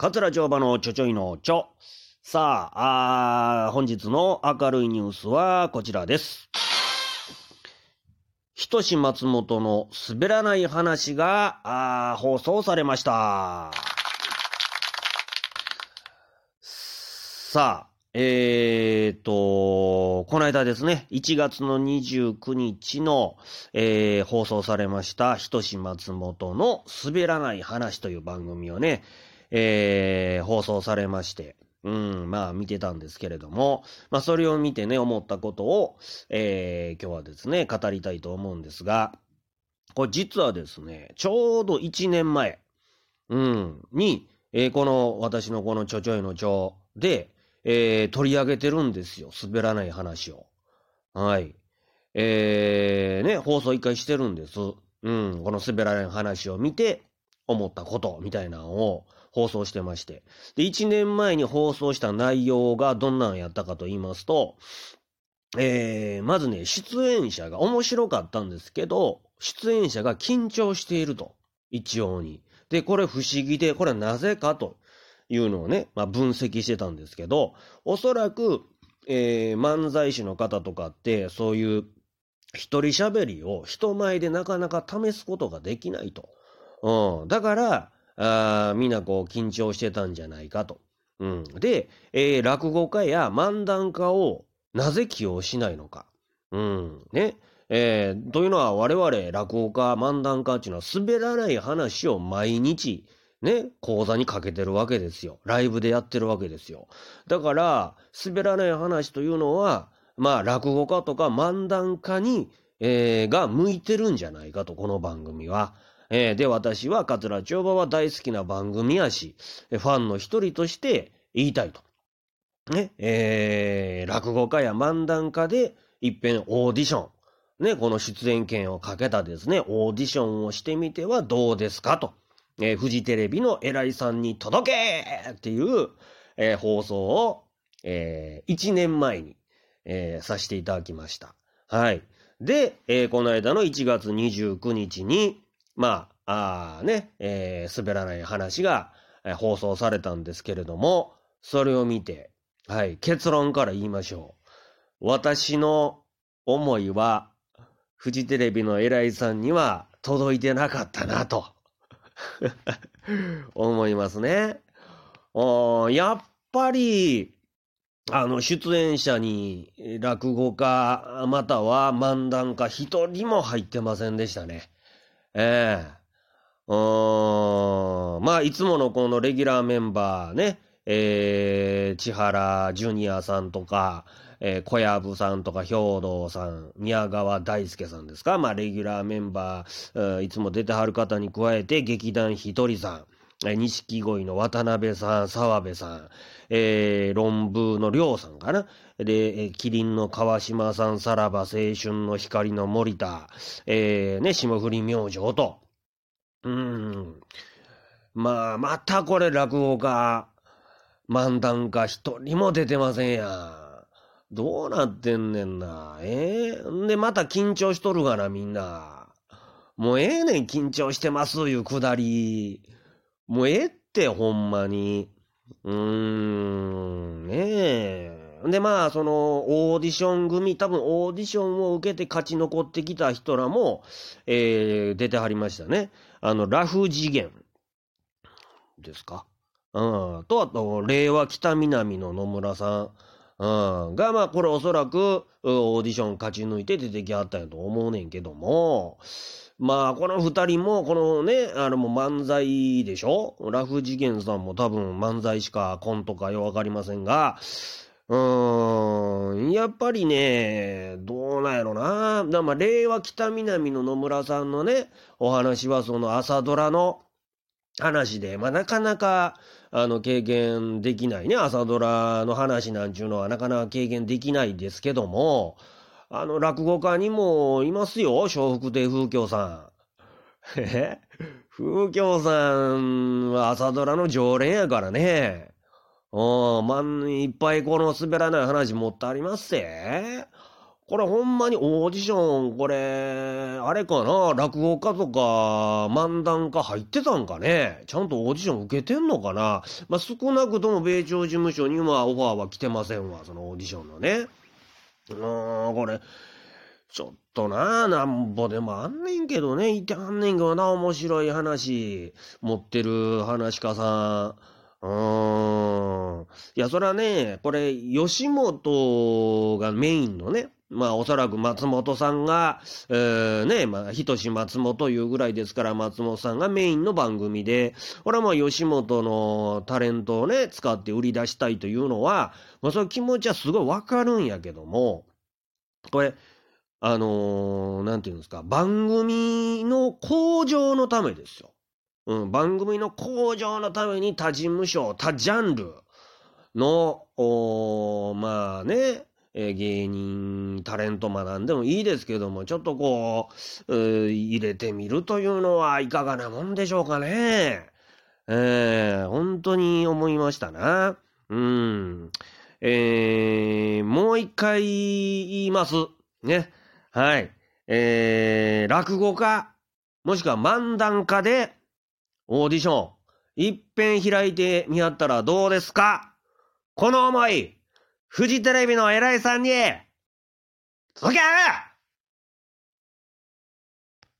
桂町場のちょちょいのちょ。さあ、あ本日の明るいニュースはこちらです。ひとし松本の滑らない話が、あ放送されました。さあ、えーと、この間ですね、1月の29日の、えー、放送されました、ひとし松本の滑らない話という番組をね、えー、放送されまして、うん、まあ見てたんですけれども、まあそれを見てね、思ったことを、えー、今日はですね、語りたいと思うんですが、これ実はですね、ちょうど1年前、うん、に、えー、この、私のこのちょちょいのちょで、えー、取り上げてるんですよ。滑らない話を。はい。えー、ね、放送一回してるんです。うん、この滑らない話を見て、思ったことみたいなのを、放送してまして。で、1年前に放送した内容がどんなんやったかと言いますと、えー、まずね、出演者が面白かったんですけど、出演者が緊張していると。一応に。で、これ不思議で、これはなぜかというのをね、まあ、分析してたんですけど、おそらく、えー、漫才師の方とかって、そういう一人喋りを人前でなかなか試すことができないと。うん。だから、あみんなこう緊張してたんじゃないかと。うん、で、えー、落語家や漫談家をなぜ起用しないのか。うん、ね。えー、というのは我々落語家、漫談家っていうのは滑らない話を毎日ね、講座にかけてるわけですよ。ライブでやってるわけですよ。だから、滑らない話というのは、まあ、落語家とか漫談家に、えー、が向いてるんじゃないかと、この番組は。えー、で、私は桂町場は大好きな番組やし、ファンの一人として言いたいと。ね、えー、落語家や漫談家で、いっぺんオーディション。ね、この出演権をかけたですね、オーディションをしてみてはどうですかと。えー、フジテレビの偉いさんに届けっていう、えー、放送を、えー、1年前に、えー、させていただきました。はい。で、えー、この間の1月29日に、まあ、あね、えー、滑らない話が、え、放送されたんですけれども、それを見て、はい、結論から言いましょう。私の思いは、フジテレビの偉いさんには届いてなかったなと 思いますね。やっぱり、あの、出演者に落語家、または漫談家一人も入ってませんでしたね。ええ。ー、うん。まあ、いつものこのレギュラーメンバーね、えー、千原ジュニアさんとか、えー、小籔さんとか兵道さん、宮川大輔さんですか、まあ、レギュラーメンバー、いつも出てはる方に加えて、劇団ひとりさん、錦鯉の渡辺さん、澤部さん、えー、論文の亮さんかな。で、キリンの川島さん、さらば青春の光の森田、えー、ね、霜降り明星と。うん。まあ、またこれ落語家、漫談家一人も出てませんやどうなってんねんな。ええー、で、また緊張しとるがな、みんな。もうええねん、緊張してます、いうくだり。もうええって、ほんまに。うーん、ねえ。で、まあ、その、オーディション組、多分オーディションを受けて勝ち残ってきた人らも、えー、出てはりましたね。あの、ラフ次元ですか？うん。と、あと、令和北南の野村さん。うん。が、まあ、これおそらく、オーディション勝ち抜いて出てきはったんやと思うねんけども、まあ、この二人も、このね、あのもう漫才でしょ？ラフ次元さんも多分漫才しかコントかよわかりませんが、うーん、やっぱりね、どうなんやろな。だまあ、令和北南の野村さんのね、お話はその朝ドラの話で、まあ、なかなか、あの、経験できないね。朝ドラの話なんちゅうのはなかなか経験できないですけども、あの、落語家にもいますよ、笑福亭風京さん。え風京さんは朝ドラの常連やからね。うん、まん、いっぱいこの滑らない話持ってありますせ。これほんまにオーディション、これ、あれかな、落語家とか漫談家入ってたんかね？ちゃんとオーディション受けてんのかな？まあ、少なくとも米朝事務所にはオファーは来てませんわ、そのオーディションのね。うーん、これ、ちょっとな、なんぼでもあんねんけどね、いてはんねんけどな、面白い話、持ってる話家さん。うん。いや、それはね、これ、吉本がメインのね、まあ、おそらく松本さんが、えー、ね、まあ、ひとし松本いうぐらいですから、松本さんがメインの番組で、これはまあ、吉本のタレントをね、使って売り出したいというのは、まあ、その気持ちはすごいわかるんやけども、これ、あのー、なんていうんですか、番組の向上のためですよ。うん、番組の向上のために他事務所、他ジャンルの、まあね、えー、芸人、タレント学んでもいいですけども、ちょっとこう、う入れてみるというのはいかがなもんでしょうかね。えー、本当に思いましたな。うん。えー、もう一回言います。ね。はい。えー、落語家、もしくは漫談家で、オーディション、いっぺん開いてみはったらどうですか？この思い、フジテレビの偉いさんに、届け！